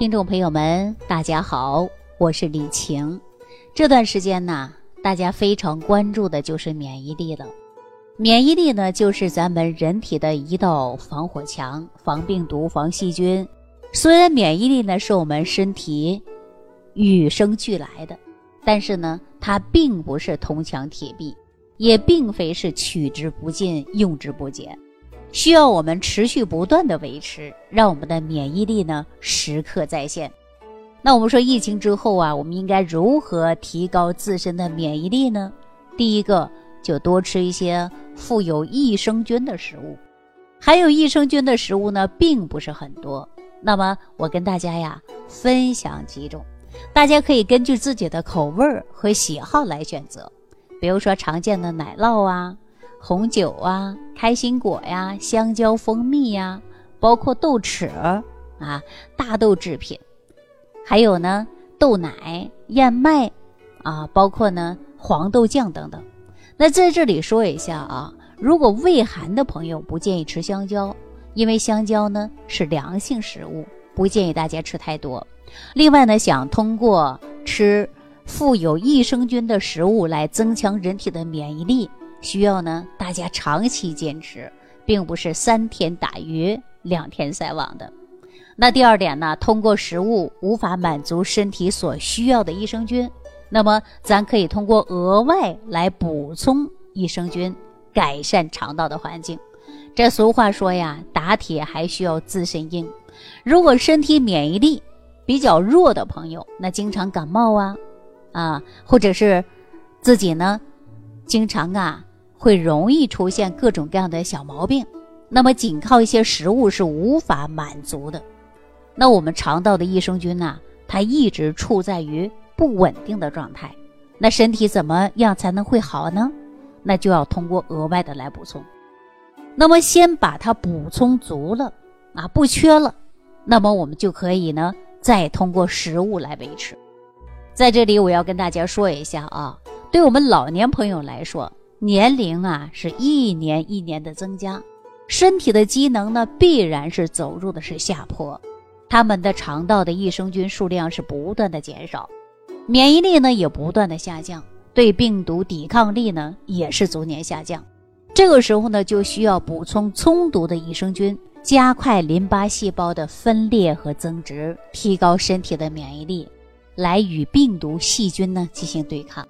听众朋友们，大家好，我是李晴。这段时间呢，大家非常关注的就是免疫力了。免疫力呢，就是咱们人体的一道防火墙，防病毒、防细菌。虽然免疫力呢是我们身体与生俱来的，但是呢，它并不是铜墙铁壁，也并非是取之不尽、用之不竭。需要我们持续不断的维持，让我们的免疫力呢时刻在线。那我们说疫情之后啊，我们应该如何提高自身的免疫力呢？第一个就多吃一些富有益生菌的食物，含有益生菌的食物呢并不是很多。那么我跟大家呀分享几种，大家可以根据自己的口味儿和喜好来选择，比如说常见的奶酪啊。红酒啊，开心果呀，香蕉、蜂蜜呀，包括豆豉啊，大豆制品，还有呢豆奶、燕麦啊，包括呢黄豆酱等等。那在这里说一下啊，如果胃寒的朋友不建议吃香蕉，因为香蕉呢是凉性食物，不建议大家吃太多。另外呢，想通过吃富有益生菌的食物来增强人体的免疫力。需要呢，大家长期坚持，并不是三天打鱼两天晒网的。那第二点呢，通过食物无法满足身体所需要的益生菌，那么咱可以通过额外来补充益生菌，改善肠道的环境。这俗话说呀，打铁还需要自身硬。如果身体免疫力比较弱的朋友，那经常感冒啊，啊，或者是自己呢，经常啊。会容易出现各种各样的小毛病，那么仅靠一些食物是无法满足的。那我们肠道的益生菌呢，它一直处在于不稳定的状态。那身体怎么样才能会好呢？那就要通过额外的来补充。那么先把它补充足了啊，不缺了，那么我们就可以呢，再通过食物来维持。在这里我要跟大家说一下啊，对我们老年朋友来说。年龄啊是一年一年的增加，身体的机能呢必然是走入的是下坡，他们的肠道的益生菌数量是不断的减少，免疫力呢也不断的下降，对病毒抵抗力呢也是逐年下降。这个时候呢就需要补充充足的益生菌，加快淋巴细胞的分裂和增殖，提高身体的免疫力，来与病毒细菌呢进行对抗。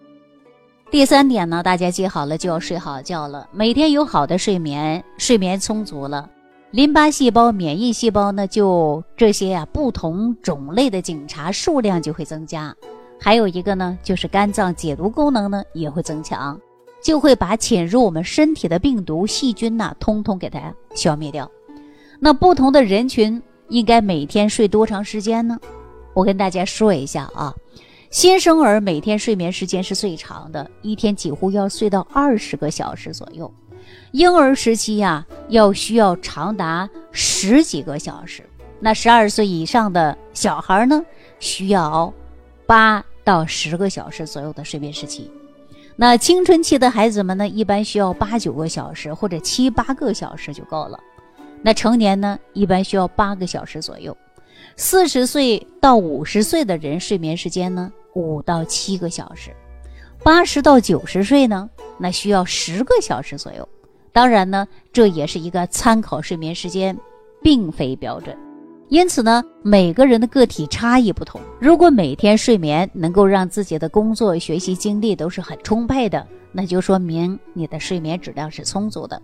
第三点呢，大家记好了就要睡好觉了。每天有好的睡眠，睡眠充足了，淋巴细胞、免疫细胞呢，就这些呀不同种类的警察数量就会增加。还有一个呢，就是肝脏解毒功能呢也会增强，就会把侵入我们身体的病毒、细菌呐，通通给它消灭掉。那不同的人群应该每天睡多长时间呢？我跟大家说一下啊。新生儿每天睡眠时间是最长的，一天几乎要睡到二十个小时左右。婴儿时期呀，要需要长达十几个小时。那十二岁以上的小孩呢，需要八到十个小时左右的睡眠时期。那青春期的孩子们呢，一般需要八九个小时或者七八个小时就够了。那成年呢，一般需要八个小时左右。四十岁到五十岁的人睡眠时间呢？五到七个小时，八十到九十岁呢，那需要十个小时左右。当然呢，这也是一个参考睡眠时间，并非标准。因此呢，每个人的个体差异不同。如果每天睡眠能够让自己的工作、学习精力都是很充沛的，那就说明你的睡眠质量是充足的。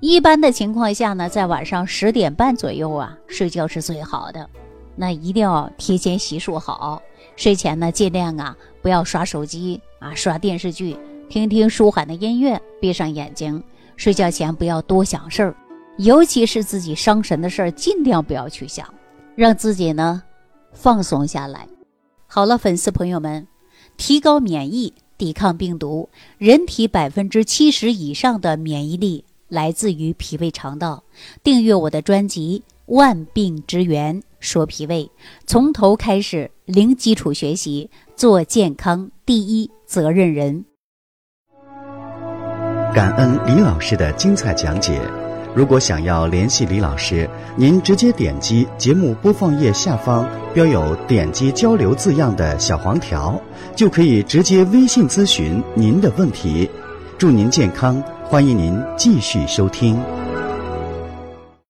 一般的情况下呢，在晚上十点半左右啊，睡觉是最好的。那一定要提前洗漱好。睡前呢，尽量啊不要刷手机啊，刷电视剧，听听舒缓的音乐，闭上眼睛。睡觉前不要多想事儿，尤其是自己伤神的事儿，尽量不要去想，让自己呢放松下来。好了，粉丝朋友们，提高免疫，抵抗病毒。人体百分之七十以上的免疫力来自于脾胃肠道。订阅我的专辑《万病之源》。说脾胃，从头开始，零基础学习，做健康第一责任人。感恩李老师的精彩讲解。如果想要联系李老师，您直接点击节目播放页下方标有“点击交流”字样的小黄条，就可以直接微信咨询您的问题。祝您健康，欢迎您继续收听。